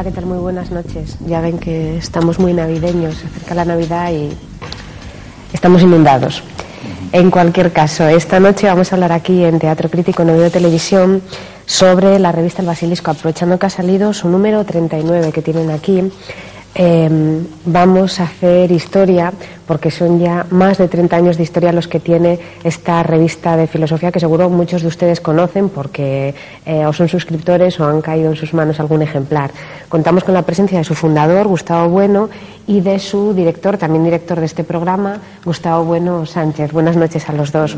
Hola, ¿qué tal? Muy buenas noches. Ya ven que estamos muy navideños, se acerca la Navidad y estamos inundados. En cualquier caso, esta noche vamos a hablar aquí en Teatro Crítico, en Audio Televisión, sobre la revista El Basilisco, aprovechando que ha salido su número 39 que tienen aquí. Eh, vamos a hacer historia porque son ya más de 30 años de historia los que tiene esta revista de filosofía que seguro muchos de ustedes conocen porque eh, o son suscriptores o han caído en sus manos algún ejemplar. Contamos con la presencia de su fundador, Gustavo Bueno, y de su director, también director de este programa, Gustavo Bueno Sánchez. Buenas noches a los dos.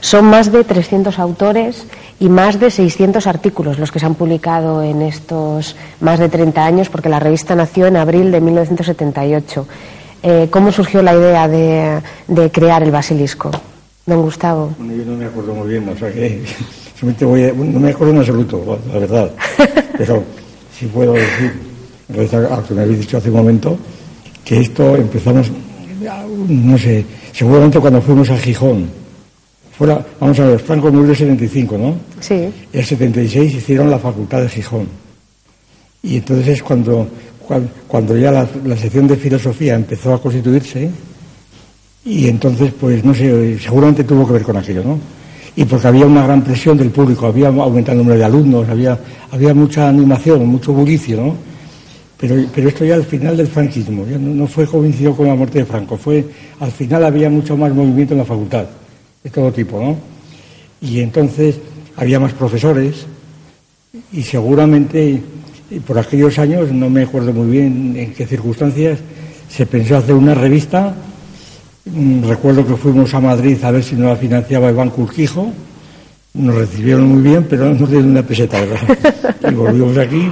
Son más de 300 autores y más de 600 artículos los que se han publicado en estos más de 30 años, porque la revista nació en abril de 1978. Eh, ¿Cómo surgió la idea de, de, crear el basilisco? Don Gustavo. Bueno, yo no me acuerdo muy bien, o sea que voy a, no me acuerdo en absoluto, la verdad. Pero sí puedo decir, a lo que me habéis dicho hace un momento, que esto empezamos, no sé, seguramente cuando fuimos a Gijón Fuera, vamos a ver, Franco murió en el 75, ¿no? Sí. En el 76 hicieron la Facultad de Gijón. Y entonces es cuando, cuando, ya la, sección de filosofía empezó a constituirse, y entonces, pues no sé, seguramente tuvo que ver con aquello, ¿no? Y porque había una gran presión del público, había aumentado el número de alumnos, había, había mucha animación, mucho bullicio, ¿no? Pero, pero esto ya al final del franquismo, ya no, no fue coincidió con la muerte de Franco, fue al final había mucho más movimiento en la facultad de todo tipo, ¿no? Y entonces había más profesores y seguramente por aquellos años, no me acuerdo muy bien en qué circunstancias, se pensó hacer una revista. Mm, recuerdo que fuimos a Madrid a ver si nos la financiaba el Banco Urquijo. Nos recibieron muy bien, pero no nos dieron una peseta, ¿verdad? Y volvimos aquí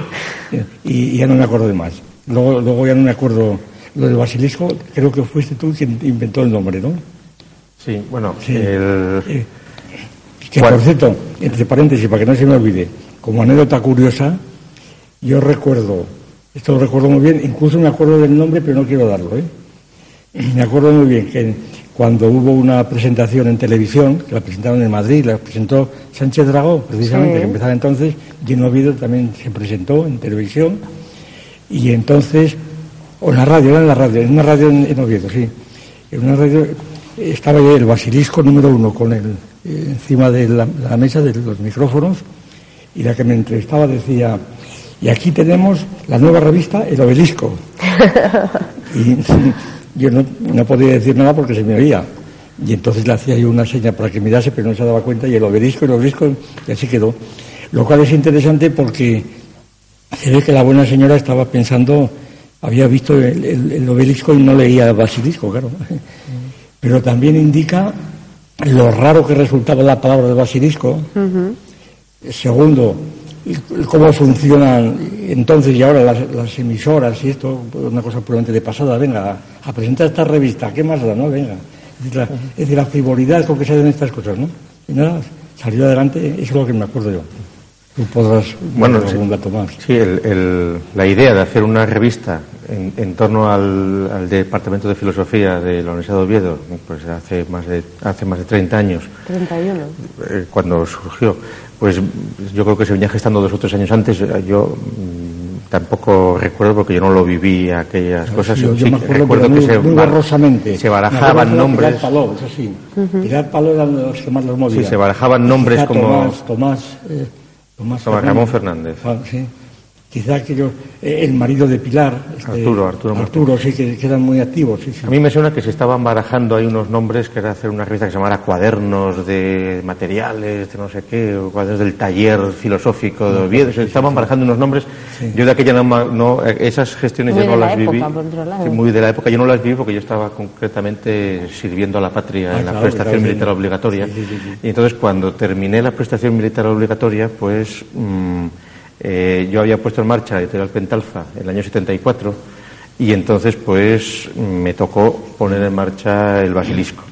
y, ya no me acuerdo de más. Luego, luego ya no me acuerdo lo del basilisco, creo que fuiste tú quien inventó el nombre, ¿no? Sí, bueno, el... Que por cierto, entre paréntesis, para que no se me olvide, como anécdota curiosa, yo recuerdo, esto lo recuerdo muy bien, incluso me acuerdo del nombre, pero no quiero darlo, ¿eh? Me acuerdo muy bien que cuando hubo una presentación en televisión, que la presentaron en Madrid, la presentó Sánchez Dragó, precisamente, que empezaba entonces, Gino Oviedo también se presentó en televisión, y entonces, o en la radio, era en la radio, en una radio en, en Oviedo, sí, en una radio estaba el basilisco número uno con el, eh, encima de la, mesa de los micrófonos y la que me entrevistaba decía, y aquí tenemos la nueva revista El Obelisco. y yo no, podía decir nada porque se me oía. Y entonces le hacía yo una seña para que mirase, pero no se daba cuenta, y el obelisco, el obelisco, y así quedó. Lo cual es interesante porque se ve que la buena señora estaba pensando, había visto el, obelisco y no leía el basilisco, claro pero también indica lo raro que resultaba la palabra de basilisco. Segundo, cómo funcionan entonces y ahora las, emisoras y esto, una cosa puramente de pasada, venga, a presentar esta revista, ¿qué más da, no? Venga. Es decir, la, frivolidad con que se hacen estas cosas, ¿no? Y nada, salió adelante, eso es lo que me acuerdo yo. Tú podrás bueno, algún dato más. Sí, la idea de hacer una revista en, torno al, Departamento de Filosofía de la Universidad de Oviedo, pues hace más de, hace más de 30 años. 31. Eh, cuando surgió. Pues yo creo que se venía gestando dos o tres años antes. Yo mm, tampoco recuerdo porque yo no lo viví aquellas cosas. yo, me acuerdo, que se, se barajaban nombres. Paló, eso sí. Paló era los que más los movía. Sí, se barajaban nombres como. Tomás, Tomás, eh, Tomás Ramón Fernández. Ah, sí quizá aquello, eh, el marido de Pilar, este, Arturo, Arturo, Arturo, sí, que, eran muy activos. A mí me suena que se estaban barajando ahí unos nombres que era hacer una revista que se llamara Cuadernos de Materiales, de no sé qué, o Cuadernos del Taller Filosófico de Oviedo. se estaban barajando unos nombres. Yo de aquella no, esas gestiones ya no las viví. muy de la época, yo no las viví porque yo estaba concretamente sirviendo a la patria en la ah, prestación militar obligatoria. y entonces cuando terminé la prestación militar obligatoria, pues. Mm, eh, yo había puesto en marcha la editorial Pentalfa en el año 74 y entonces pues me tocó poner en marcha el basilisco.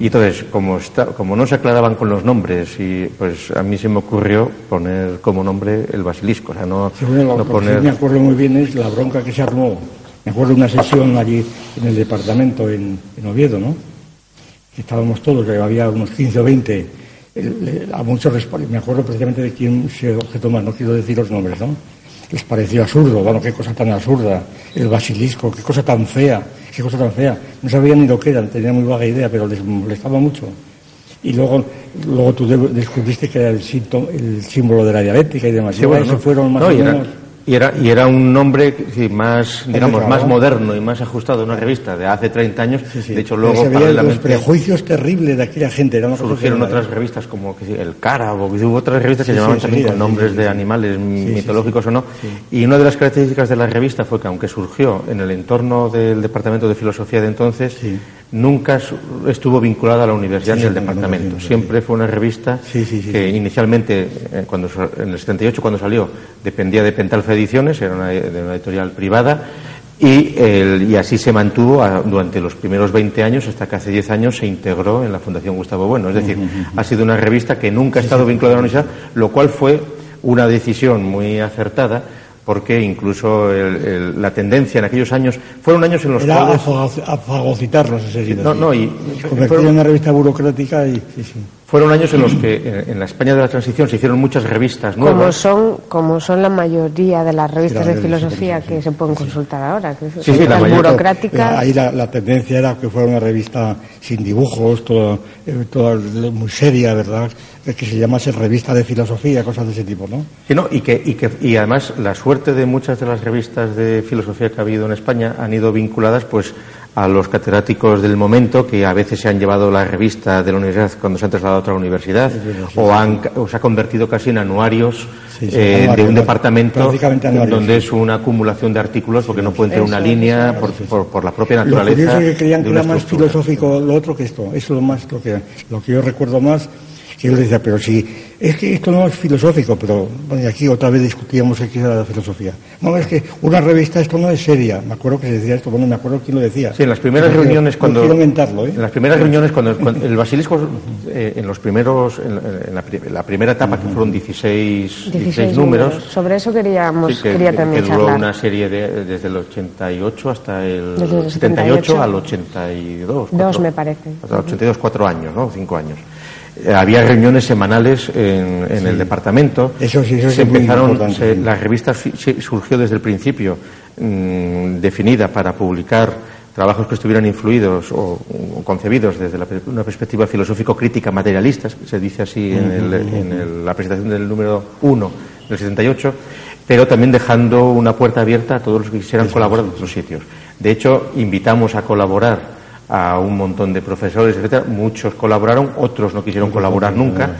Y entonces, como, está, como no se aclaraban con los nombres, y pues a mí se me ocurrió poner como nombre el basilisco. O sea, no, no poner... me acuerdo muy bien es la bronca que se armó. Me acuerdo de una sesión allí en el departamento en, en Oviedo, ¿no? Que estábamos todos, había unos 15 o 20 a muchos me acuerdo precisamente de quién se objetó más, no quiero decir los nombres, ¿no? Les pareció absurdo, bueno, qué cosa tan absurda, el basilisco, qué cosa tan fea, qué cosa tan fea. No sabían ni lo que era, tenían muy vaga idea, pero les molestaba mucho. Y luego, luego tú descubriste que era el, el símbolo de la dialéctica y demás. Sí, bueno, fueron más o menos y era, y era un nombre más, digamos, más moderno y más ajustado a una revista de hace 30 años. De hecho, luego, los prejuicios terribles de aquella gente. Era surgieron otras revistas como El Cara, o hubo otras revistas que se llamaban también con nombres de animales mitológicos o no. Y una de las características de la revista fue que, aunque surgió en el entorno del Departamento de Filosofía de entonces, nunca estuvo vinculada a la universidad ni al departamento. Siempre fue una revista que inicialmente, eh, cuando, en el 78 cuando salió, dependía de Pentalfa Ediciones, era una, de una editorial privada, y, y, así se mantuvo durante los primeros 20 años hasta que hace 10 años se integró en la Fundación Gustavo Bueno. Es decir, ha sido una revista que nunca ha estado vinculada a la universidad, lo cual fue una decisión muy acertada porque incluso la tendencia en aquellos años fueron años en los Era cuales a fagocitarlos ese no no y convertido en una revista burocrática y fueron años en los que en la España de la transición se hicieron muchas revistas nuevas. como son como son la mayoría de las revistas de filosofía que se pueden consultar ahora que sí, sí, la burocráticas ahí la, tendencia era que fuera una revista sin dibujos toda, eh, toda muy seria verdad que se llamase revista de filosofía, cosas de ese tipo, ¿no? Y, no, y, que, y, que, y además la suerte de muchas de las revistas de filosofía que ha habido en España han ido vinculadas pues a los catedráticos del momento que a veces se han llevado la revista de la universidad cuando se han trasladado a otra universidad o, han, o se ha convertido casi en anuarios eh, de un departamento donde es una acumulación de artículos porque no puede tener una línea por, por, la propia naturaleza. Lo que creían que era más filosófico lo otro que esto. Eso es lo, más, lo, que, lo que yo recuerdo más y yo le decía, pero si es que esto no es filosófico, pero bueno, aquí otra vez discutíamos que era la filosofía. No, es que una revista esto no es seria. Me acuerdo que se decía esto, bueno, me acuerdo quién lo decía. Sí, en las primeras reuniones cuando... quiero inventarlo, ¿eh? En las primeras reuniones cuando, el basilisco, eh, en los primeros, en, la, primera etapa, que fueron 16, 16, números, Sobre eso queríamos, quería también que duró una serie de, desde el 88 hasta el, 78, al 82. Dos, me parece. Hasta el 82, cuatro años, ¿no? Cinco años. Eh, había reuniones semanales en, el departamento. Eso sí, eso se empezaron, la revista surgió desde el principio mm, definida para publicar trabajos que estuvieran influidos o, concebidos desde una perspectiva filosófico-crítica materialista, se dice así en, la presentación del número 1 del 78, pero también dejando una puerta abierta a todos los que quisieran colaborar en otros sitios. De hecho, invitamos a colaborar a un montón de profesores, etcétera. Muchos colaboraron, otros no quisieron colaborar nunca.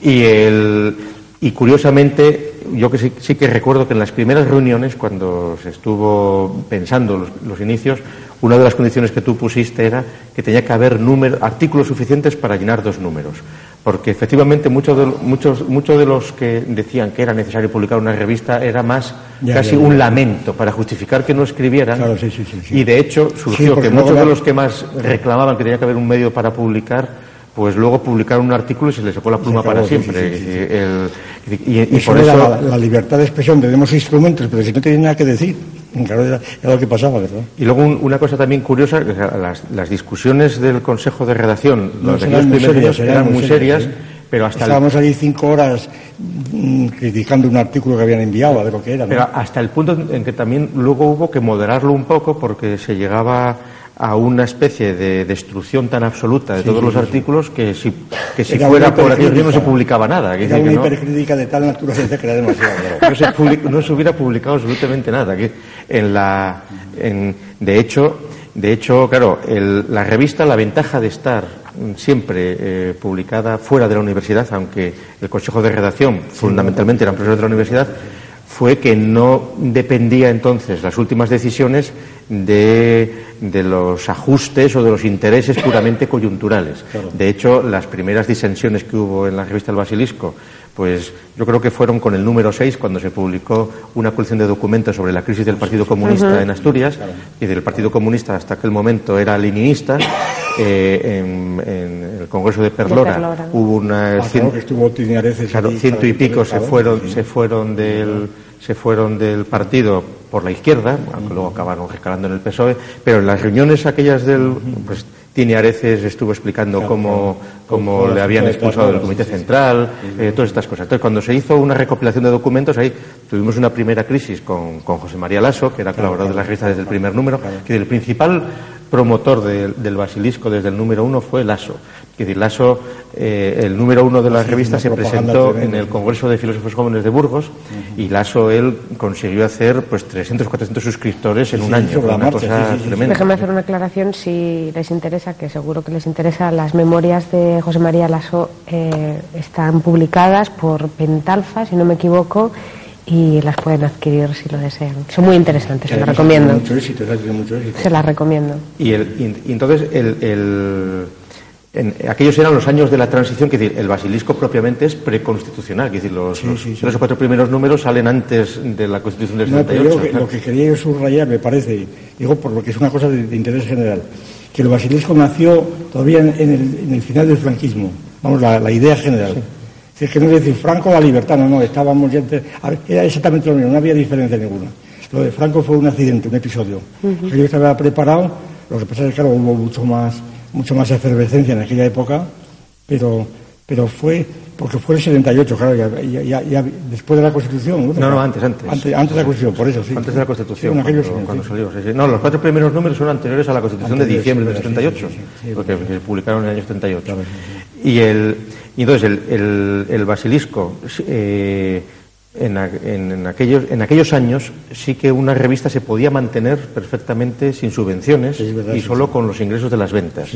Y, el, y curiosamente, yo que sí, que recuerdo que en las primeras reuniones, cuando se estuvo pensando los, inicios, una de las condiciones que tú pusiste era que tenía que haber artículos suficientes para llenar dos números porque efectivamente muchos de, muchos, muchos de los que decían que era necesario publicar una revista era más casi un lamento para justificar que no escribieran. y de hecho surgió que muchos de los que más reclamaban que tenía que haber un medio para publicar, pues luego publicaron un artículo y se les sacó la pluma para siempre. y, por eso la, libertad de expresión tenemos instrumentos, pero si no tienen nada que decir. Claro, era, lo que pasaba, ¿verdad? Y luego una cosa también curiosa, las, las discusiones del Consejo de Redacción, los eran muy serias, eran, muy serias, pero hasta Estábamos allí cinco horas mm, criticando un artículo que habían enviado, a ver lo que era. Pero hasta el punto en que también luego hubo que moderarlo un poco porque se llegaba a una especie de destrucción tan absoluta de todos los artículos que si, que si fuera por aquí no se publicaba nada. Era una hipercrítica de tal naturaleza que era demasiado. no, se no se hubiera publicado absolutamente nada. Que en la, en, de hecho, de hecho, claro, el, la revista, la ventaja de estar siempre eh, publicada fuera de la universidad, aunque el consejo de redacción fundamentalmente eran profesores de la universidad, fue que no dependía entonces las últimas decisiones de, los ajustes o de los intereses puramente coyunturales. De hecho, las primeras disensiones que hubo en la revista El Basilisco pues yo creo que fueron con el número 6 cuando se publicó una colección de documentos sobre la crisis del Partido Comunista en Asturias, y del Partido Comunista hasta aquel momento era leninista. Eh, en, el Congreso de Perlora, hubo una ah, ciento y pico se fueron, se fueron del se fueron del partido por la izquierda, aunque luego acabaron rescalando en el PSOE, pero en las reuniones aquellas del pues Tini Areces estuvo explicando cómo, cómo le habían expulsado del Comité Central, eh, todas estas cosas. Entonces, cuando se hizo una recopilación de documentos, ahí tuvimos una primera crisis con, con José María Lasso, que era colaborador de la revista desde el primer número, que el principal promotor del basilisco desde el número uno fue Lasso. Que Lasso, eh, el número uno de la revista, se presentó en el Congreso de Filósofos Jóvenes de Burgos y Lasso, él consiguió hacer pues 300 400 suscriptores en un año. Una cosa tremenda. Déjame hacer una aclaración si les interesa, que seguro que les interesa. Las memorias de José María Lasso eh, están publicadas por Pentalfa, si no me equivoco y las pueden adquirir si lo desean. Son muy interesantes, se las recomiendo. Mucho éxito, mucho éxito. Se las recomiendo. Y, el, y, entonces, el, el en, aquellos eran los años de la transición, que decir, el basilisco propiamente es preconstitucional, que decir, los, los, cuatro primeros números salen antes de la Constitución del 78. No, lo que quería yo subrayar, me parece, digo por lo que es una cosa de, interés general, que el basilisco nació todavía en, el, en el, final del franquismo, vamos, la, la idea general. Si es que no es decir Franco la libertad, no, no, estábamos ya. Era exactamente lo mismo, no había diferencia ninguna. Lo de Franco fue un accidente, un episodio. Yo estaba preparado, lo que pasa es que claro, hubo mucho más, mucho más efervescencia en aquella época, pero, pero fue porque fue el 78, claro, ya, ya, después de la Constitución. No, no, antes, antes. Antes, de la Constitución, por eso, sí. Antes de la Constitución, cuando, salió. No, los cuatro primeros números son anteriores a la Constitución de diciembre del 78, porque se publicaron en el año 78. Y el y entonces el, el, basilisco, eh, en, en, aquellos, en aquellos años sí que una revista se podía mantener perfectamente sin subvenciones y solo con los ingresos de las ventas.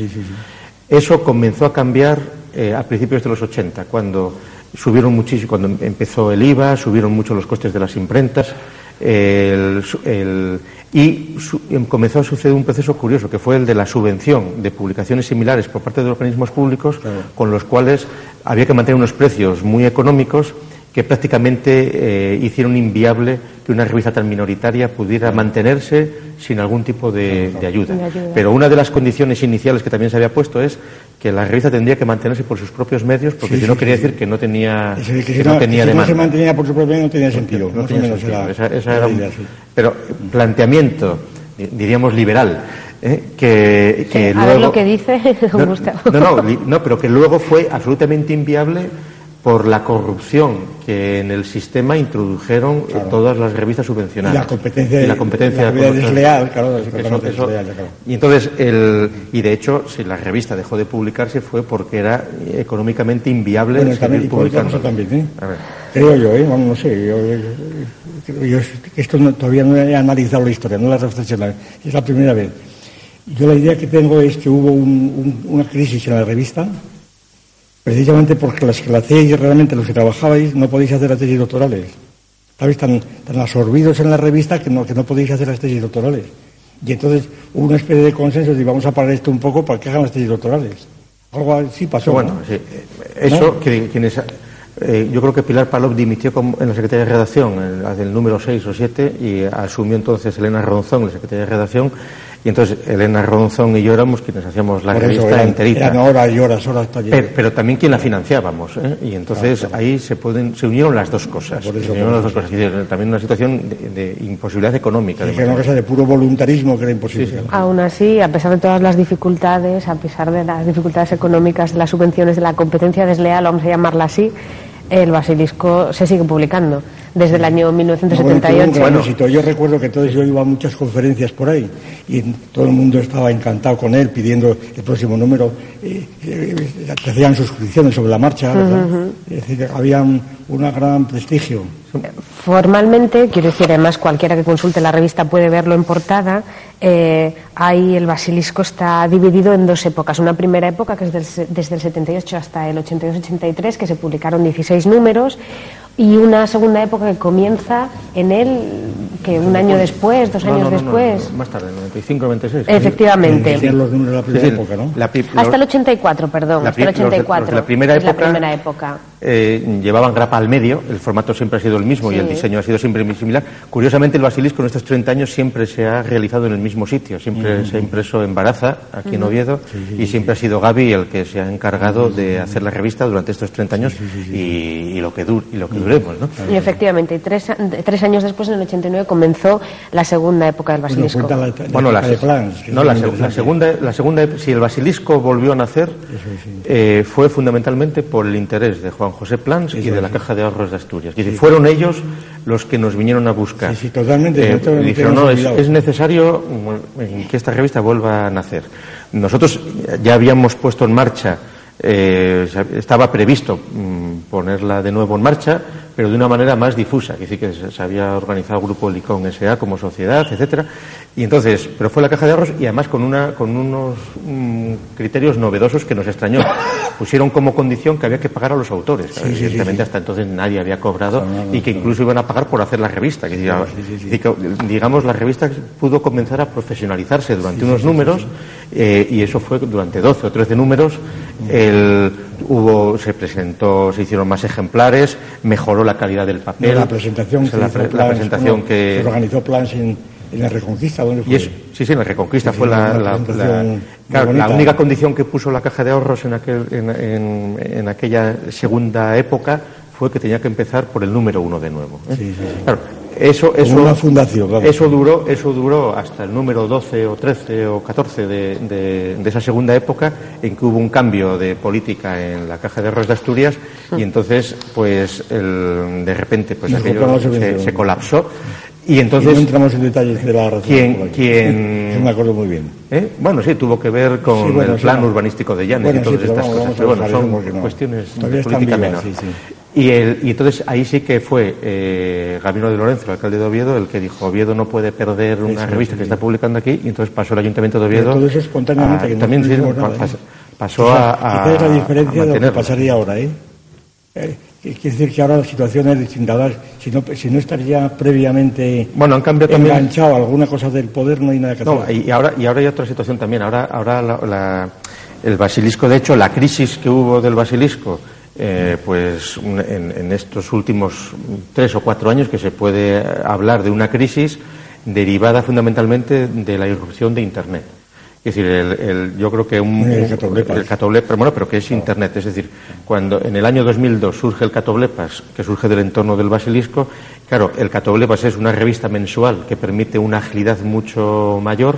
Eso comenzó a cambiar eh, a principios de los 80, cuando subieron muchísimo, cuando empezó el IVA, subieron mucho los costes de las imprentas. El, el, y em, comenzó a suceder un proceso curioso, que fue el de la subvención de publicaciones similares por parte de los organismos públicos, con los cuales había que mantener unos precios muy económicos que prácticamente eh, hicieron inviable que una revista tan minoritaria pudiera mantenerse sin algún tipo de, ayuda. Pero una de las condiciones iniciales que también se había puesto es que la revista tendría que mantenerse por sus propios medios, porque si no quería decir que no tenía, que, no, tenía demanda. Si no se mantenía por sus propios medios no tenía sentido. pero planteamiento, diríamos liberal, ¿eh? que, que luego, ver lo que dice Gustavo. No, no, no, pero que luego fue absolutamente inviable por la corrupción que en el sistema introdujeron todas las revistas subvencionadas. Y la competencia, y la competencia desleal, claro, Y entonces, el, y de hecho, si la revista dejó de publicarse fue porque era económicamente inviable bueno, también, publicando. también, ¿eh? Creo yo, ¿eh? no sé, yo, yo, esto todavía no he analizado la historia, no la he reflexionado, es la primera vez. Yo la idea que tengo es que hubo una crisis en la revista, precisamente porque las que la hacíais realmente los que trabajabais no podéis hacer las tesis doctorales. Estabais tan, tan absorbidos en la revista que no, que no podéis hacer las tesis doctorales. Y entonces hubo una especie de consenso de vamos a parar esto un poco para que hagan las tesis doctorales. Algo así pasó. Bueno, sí. eso, que, quienes, eh, yo creo que Pilar Palop dimitió en la Secretaría de Redacción, el, el número 6 o 7, y asumió entonces Elena Ronzón, la Secretaría de Redacción, y entonces Elena Ronzón y yo éramos quienes hacíamos la revista enterita. Eran horas y horas, horas pero, también quien la financiábamos. ¿eh? Y entonces ahí se pueden se unieron las dos cosas. se unieron las dos cosas. también una situación de, imposibilidad económica. Es una cosa de puro voluntarismo que era imposible. Aún así, a pesar de todas las dificultades, a pesar de las dificultades económicas, de las subvenciones, de la competencia desleal, vamos a llamarla así, el basilisco se sigue publicando desde el año 1978. bueno, yo recuerdo que todos yo iba a muchas conferencias por ahí y todo el mundo estaba encantado con él pidiendo el próximo número. Eh, eh, hacían suscripciones sobre la marcha, Es decir, había un, gran prestigio. Formalmente, quiero decir, además cualquiera que consulte la revista puede verlo en portada, eh, ahí el basilisco está dividido en dos épocas. Una primera época que es desde el 78 hasta el 82-83, que se publicaron 16 números y una segunda época que comienza en él, que un año después, dos años después. más tarde, 95, 96. Efectivamente. los números de la primera época, ¿no? hasta el 84, perdón, hasta el 84. la primera época, la primera época eh, llevaban grapa al medio, el formato siempre ha sido el mismo y el diseño ha sido siempre similar. Curiosamente, el basilisco en estos 30 años siempre se ha realizado en el mismo sitio, siempre se ha impreso en Baraza, aquí en Oviedo, y siempre ha sido Gaby el que se ha encargado de hacer la revista durante estos 30 años y, lo que y lo que Y efectivamente, tres, tres años después, en el 89, comenzó la segunda época del basilisco. Bueno, la, no, la, segunda, la segunda, si el basilisco volvió a nacer, eh, fue fundamentalmente por el interés de Juan José Plans y de la Caja de Ahorros de Asturias. Y fueron ellos los que nos vinieron a buscar. Sí, totalmente. Eh, dijeron, no, es, necesario que esta revista vuelva a nacer. Nosotros ya habíamos puesto en marcha, eh, estaba previsto mm, ponerla de nuevo en marcha, pero de una manera más difusa, es decir, que se había organizado el Grupo Licón S.A. como sociedad, etcétera, y entonces, pero fue la caja de ahorros y además con, una, con unos mm, criterios novedosos que nos extrañó. Pusieron como condición que había que pagar a los autores. Evidentemente hasta entonces nadie había cobrado y que incluso iban a pagar por hacer la revista. Que, digamos, la revista pudo comenzar a profesionalizarse durante unos números eh, y eso fue durante 12 o 13 números. El, hubo, se presentó, se hicieron más ejemplares, mejoró la calidad del papel. la presentación, que, la, presentación que se organizó plan sin en la Reconquista, ¿dónde fue? sí, sí, en la Reconquista fue la, la, única condición que puso la Caja de Ahorros en, aquel, en, en, aquella segunda época fue que tenía que empezar por el número uno de nuevo. ¿eh? Sí, claro, eso, eso, una fundación, eso, duró, eso duró hasta el número 12 o 13 o 14 de, de, esa segunda época en que hubo un cambio de política en la Caja de Ahorros de Asturias y entonces, pues, el, de repente, pues aquello se, se colapsó y entonces. no entramos en detalles de la razón. ¿Quién, quién... me acuerdo muy bien. ¿Eh? Bueno, sí, tuvo que ver con el plan urbanístico de Llanes y todas estas cosas. Pero bueno, son cuestiones de política menor. Y, el, y entonces ahí sí que fue eh, Gabino de Lorenzo, el alcalde de Oviedo, el que dijo Oviedo no puede perder una revista que está publicando aquí, y entonces pasó el ayuntamiento de Oviedo. todo eso espontáneamente. que también sí, pasó, a, a. es la diferencia de lo que pasaría ahora, ¿eh? eh Quiere decir que ahora la situación es distinta. Si no, si no estaría previamente bueno, han cambiado enganchado alguna cosa del poder, no hay nada que hacer. No, y ahora, y ahora hay otra situación también. Ahora, ahora la, el basilisco, de hecho, la crisis que hubo del basilisco, eh, pues en, en, estos últimos tres o cuatro años que se puede hablar de una crisis derivada fundamentalmente de la irrupción de Internet. Es decir, el, yo creo que un, el catoblepas. bueno, pero que es Internet. Es decir, cuando en el año 2002 surge el Catoblepas, que surge del entorno del basilisco, claro, el Catoblepas es una revista mensual que permite una agilidad mucho mayor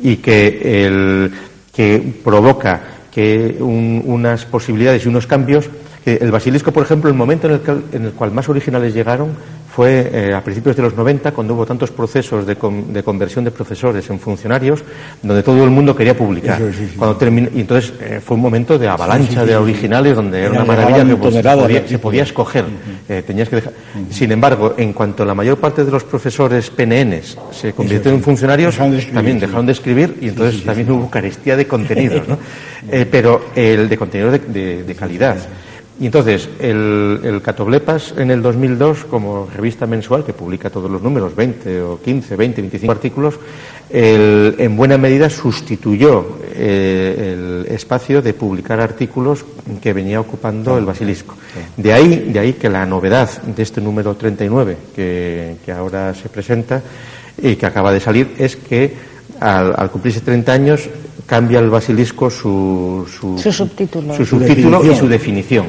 y que, el, que provoca que unas posibilidades y unos cambios. El basilisco, por ejemplo, el momento en el, en el cual más originales llegaron fue eh, a principios de los 90, cuando hubo tantos procesos de, conversión de profesores en funcionarios, donde todo el mundo quería publicar. Cuando y entonces eh, fue un momento de avalancha de originales, donde era una maravilla que se, podía, escoger. Eh, tenías que Sin embargo, en cuanto la mayor parte de los profesores PNNs se convirtieron en funcionarios, también dejaron de escribir y entonces también hubo carestía de contenidos, ¿no? pero el de contenidos de calidad. Y entonces, el, el, Catoblepas en el 2002, como revista mensual que publica todos los números, 20 o 15, 20, 25 artículos, en buena medida sustituyó eh, el espacio de publicar artículos que venía ocupando el Basilisco. De ahí, de ahí que la novedad de este número 39 que, que ahora se presenta y que acaba de salir es que al, al cumplirse 30 años cambia el basilisco su, su, subtítulo, su subtítulo y su definición.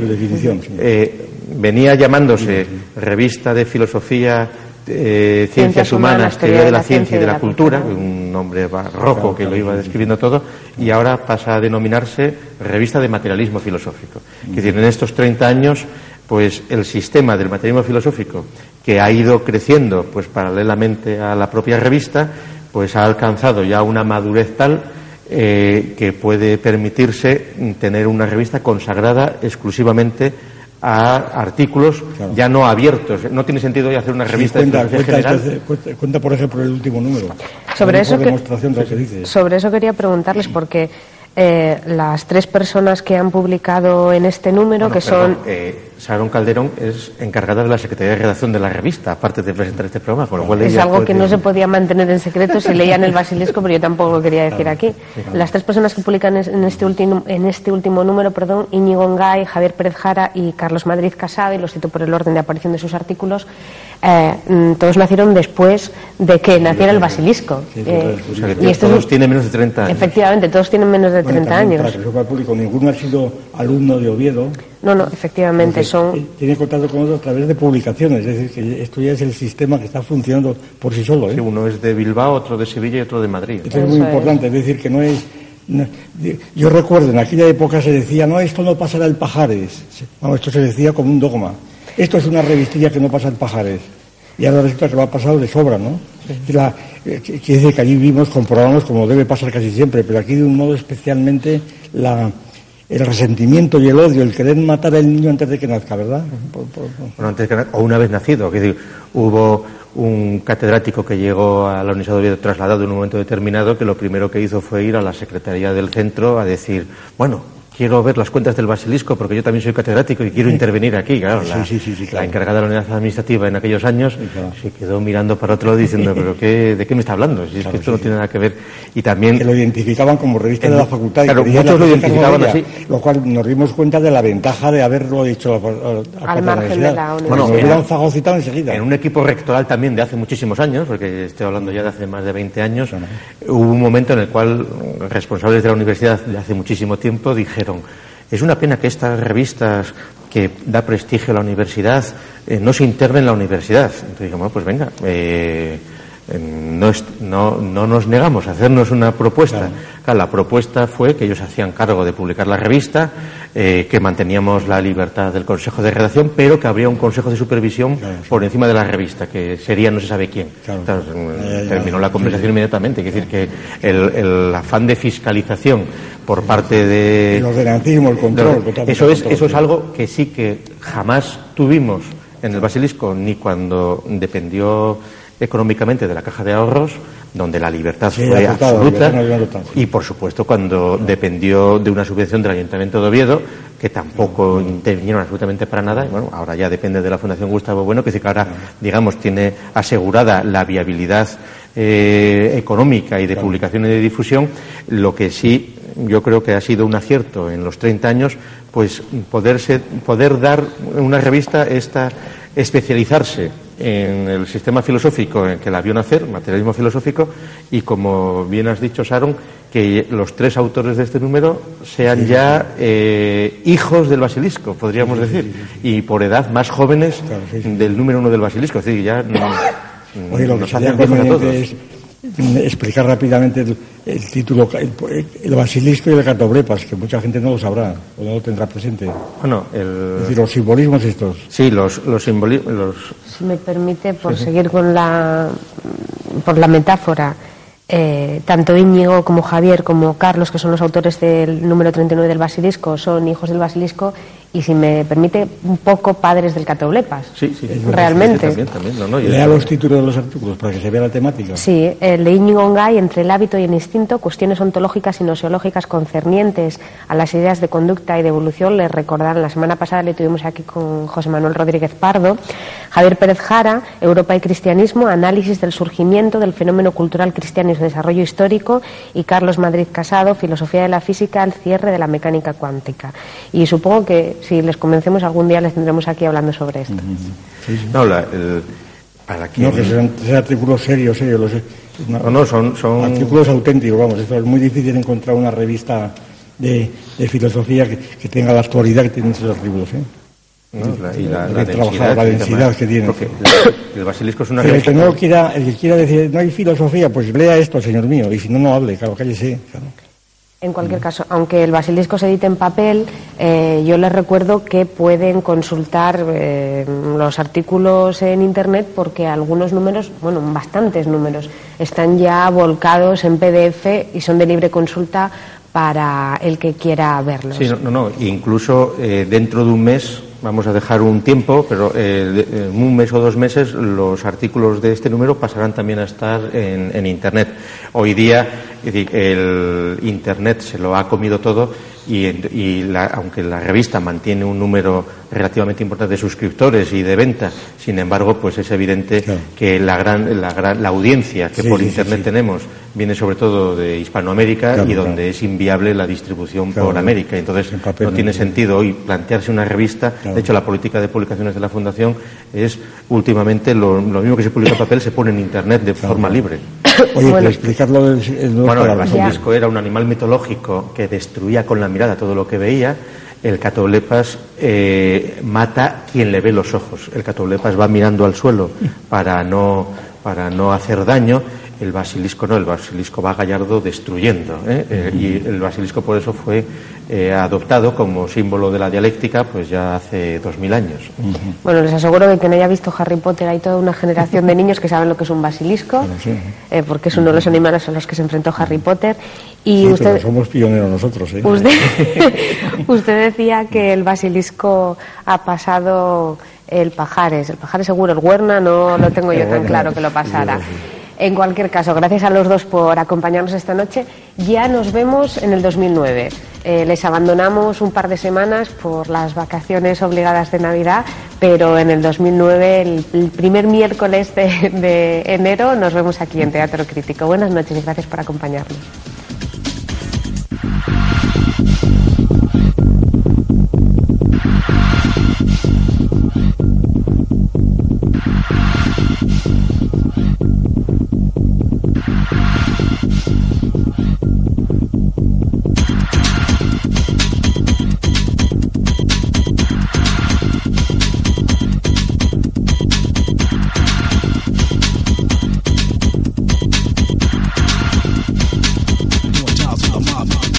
Eh, venía llamándose Revista de Filosofía, eh, Ciencias, Humanas, Teoría de la Ciencia y de la, Cultura, un nombre barroco que lo iba describiendo todo, y ahora pasa a denominarse Revista de Materialismo Filosófico. Es decir, en estos 30 años, pues el sistema del materialismo filosófico, que ha ido creciendo pues paralelamente a la propia revista, pues ha alcanzado ya una madurez tal eh, que puede permitirse tener una revista consagrada exclusivamente a artículos ya no abiertos. No tiene sentido hoy hacer una revista cuenta, de general. por ejemplo, el último número. Sobre eso, sobre eso quería preguntarles, porque eh, las tres personas que han publicado en este número, que son... Eh, Sharon Calderón es encargada de la Secretaría de Redacción de la revista, aparte de presentar este programa. es algo que no se podía mantener en secreto si leían el basilisco, pero yo tampoco lo quería decir aquí. Las tres personas que publican en este último, en este último número, perdón, Íñigo Ngay, Javier Pérez Jara y Carlos Madrid Casado, y los cito por el orden de aparición de sus artículos, eh, mm, todos nacieron después de que naciera el basilisco. Eh, y todos tienen menos de 30 años. Efectivamente, todos tienen menos de 30 años. Para que sepa público, ninguno ha sido alumno de Oviedo. No, no, efectivamente son. Eh, tiene contacto con otros a través de publicaciones, es decir, que esto ya es el sistema que está funcionando por sí solo. uno es de Bilbao, otro de Sevilla y otro de Madrid. Esto es muy importante, es decir, que no es. yo recuerdo, en aquella época se decía, no, esto no pasará el Pajares. Vamos, esto se decía como un dogma. Esto es una revistilla que no pasa en Pajares y ahora resulta que lo ha pasado de sobra, ¿no? Eh, quiere decir que allí vimos, comprobamos, como debe pasar casi siempre, pero aquí de un modo especialmente la, el resentimiento y el odio, el querer matar al niño antes de que nazca, ¿verdad? Bueno, antes que o una vez nacido, que decir, hubo un catedrático que llegó a la Universidad de Oviedo trasladado en un momento determinado que lo primero que hizo fue ir a la Secretaría del centro a decir, bueno, quiero ver las cuentas del basilisco porque yo también soy catedrático y quiero intervenir aquí. Claro, la, encargada de la unidad administrativa en aquellos años se quedó mirando para otro lado diciendo, pero qué, ¿de qué me está hablando? Si es que esto no tiene nada que ver. Y también... Que lo identificaban como revista de la facultad. Claro, muchos lo identificaban así. Lo cual nos dimos cuenta de la ventaja de haberlo dicho a, Al margen de la universidad. Bueno, enseguida. En un equipo rectoral también de hace muchísimos años, porque estoy hablando ya de hace más de 20 años, hubo un momento en el cual responsables de la universidad de hace muchísimo tiempo dijeron es una pena que estas revistas que da prestigio a la universidad eh, no se integren en la universidad. Entonces bueno, pues venga, eh, no, no, nos negamos a hacernos una propuesta. la propuesta fue que ellos hacían cargo de publicar la revista, eh, que manteníamos la libertad del Consejo de Redacción, pero que habría un Consejo de Supervisión por encima de la revista, que sería no se sabe quién. terminó la conversación inmediatamente. Es decir, que el afán de fiscalización por parte de... El ordenantismo, el control. eso, es, eso es algo que sí que jamás tuvimos en el basilisco, ni cuando dependió económicamente de la caja de ahorros, donde la libertad fue absoluta, y por supuesto cuando dependió de una subvención del Ayuntamiento de Oviedo, que tampoco intervinieron absolutamente para nada, y bueno, ahora ya depende de la Fundación Gustavo Bueno, que sí que ahora, digamos, tiene asegurada la viabilidad eh, económica y de publicación y de difusión, lo que sí yo creo que ha sido un acierto en los 30 años, pues poderse, poder dar una revista esta especializarse en el sistema filosófico en que la vio nacer, materialismo filosófico, y como bien has dicho, Sharon, que los tres autores de este número sean ya eh, hijos del basilisco, podríamos decir, y por edad más jóvenes del número uno del basilisco. Es decir, ya nos hacen a todos explicar rápidamente el, título, el, basilisco y el catoblepas, que mucha gente no lo sabrá o no lo tendrá presente. Bueno, el... Es decir, los simbolismos estos. Sí, los, los simbolismos. Si me permite, por seguir con la, por la metáfora, eh, tanto Íñigo como Javier como Carlos, que son los autores del número 39 del basilisco, son hijos del basilisco y si me permite, un poco padres del catoblepas. Sí, sí, realmente. Lea los títulos de los artículos para que se vea la temática. Sí, el de Íñigo Ngay, entre el hábito y el instinto, cuestiones ontológicas y nociológicas concernientes a las ideas de conducta y de evolución, les recordarán, la semana pasada le tuvimos aquí con José Manuel Rodríguez Pardo, Javier Pérez Jara, Europa y Cristianismo, análisis del surgimiento del fenómeno cultural cristiano y su desarrollo histórico, y Carlos Madrid Casado, filosofía de la física, al cierre de la mecánica cuántica. Y supongo que si les convencemos algún día les tendremos aquí hablando sobre esto. No, para que... No, que sean, artículos serios, serios. no, no, son, son... Artículos auténticos, vamos. Esto es muy difícil encontrar una revista de, filosofía que, tenga la actualidad que tienen esos artículos, ¿eh? y la, densidad, la densidad que tiene. el basilisco es una el que, no quiera, el que quiera decir, no hay filosofía, pues lea esto, señor mío, y si no, no hable, claro, cállese. Claro. En cualquier caso, aunque el basilisco se edite en papel, eh, yo les recuerdo que pueden consultar eh, los artículos en Internet porque algunos números, bueno, bastantes números, están ya volcados en PDF y son de libre consulta para el que quiera verlos. Sí, no, no, incluso eh, dentro de un mes vamos a dejar un tiempo, pero en un mes o dos meses los artículos de este número pasarán también a estar en, Internet. Hoy día el Internet se lo ha comido todo y, aunque la revista mantiene un número relativamente importante de suscriptores y de venta, sin embargo, pues es evidente que la gran, la audiencia que por Internet tenemos viene sobre todo de Hispanoamérica y donde es inviable la distribución por América. Entonces, no tiene sentido hoy plantearse una revista. De hecho, la política de publicaciones de la Fundación es últimamente lo, mismo que se publica en papel se pone en Internet de forma libre. Oye, bueno, explicarlo del Bueno, el basilisco era un animal mitológico que destruía con la mirada todo lo que veía. El catolepas eh, mata quien le ve los ojos. El catolepas va mirando al suelo para no, para no hacer daño el basilisco no, el basilisco va gallardo destruyendo. ¿eh? Eh, y el basilisco por eso fue eh, adoptado como símbolo de la dialéctica pues ya hace dos mil años. Bueno, les aseguro que quien haya visto Harry Potter hay toda una generación de niños que saben lo que es un basilisco, porque es uno de los animales a los que se enfrentó Harry Potter. Y usted, somos pioneros nosotros. Usted, decía que el basilisco ha pasado el Pajares, el Pajares seguro, el Huerna no lo tengo yo tan claro que lo pasara. En cualquier caso, gracias a los dos por acompañarnos esta noche. Ya nos vemos en el 2009. Eh, les abandonamos un par de semanas por las vacaciones obligadas de Navidad, pero en el 2009, el, primer miércoles de, de enero, nos vemos aquí en Teatro Crítico. Buenas noches y gracias por acompañarnos.